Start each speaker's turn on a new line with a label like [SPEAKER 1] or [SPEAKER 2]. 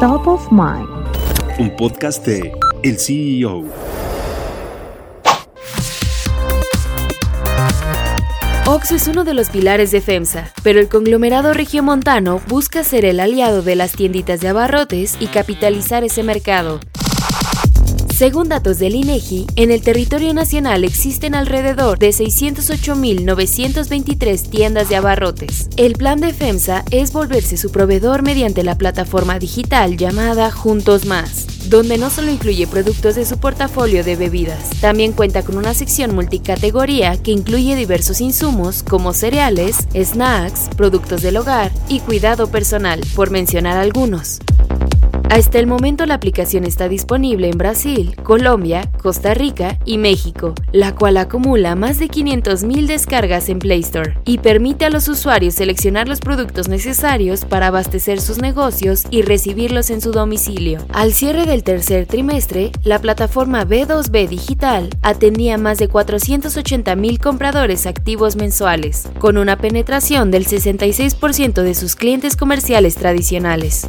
[SPEAKER 1] Top of Mind.
[SPEAKER 2] Un podcast de El CEO.
[SPEAKER 3] Oxo es uno de los pilares de FEMSA, pero el conglomerado regiomontano busca ser el aliado de las tienditas de abarrotes y capitalizar ese mercado. Según datos del INEGI, en el territorio nacional existen alrededor de 608.923 tiendas de abarrotes. El plan de FEMSA es volverse su proveedor mediante la plataforma digital llamada Juntos Más donde no solo incluye productos de su portafolio de bebidas, también cuenta con una sección multicategoría que incluye diversos insumos como cereales, snacks, productos del hogar y cuidado personal, por mencionar algunos. Hasta el momento la aplicación está disponible en Brasil, Colombia, Costa Rica y México, la cual acumula más de 500.000 descargas en Play Store y permite a los usuarios seleccionar los productos necesarios para abastecer sus negocios y recibirlos en su domicilio. Al cierre del tercer trimestre, la plataforma B2B Digital atendía más de 480.000 compradores activos mensuales, con una penetración del 66% de sus clientes comerciales tradicionales.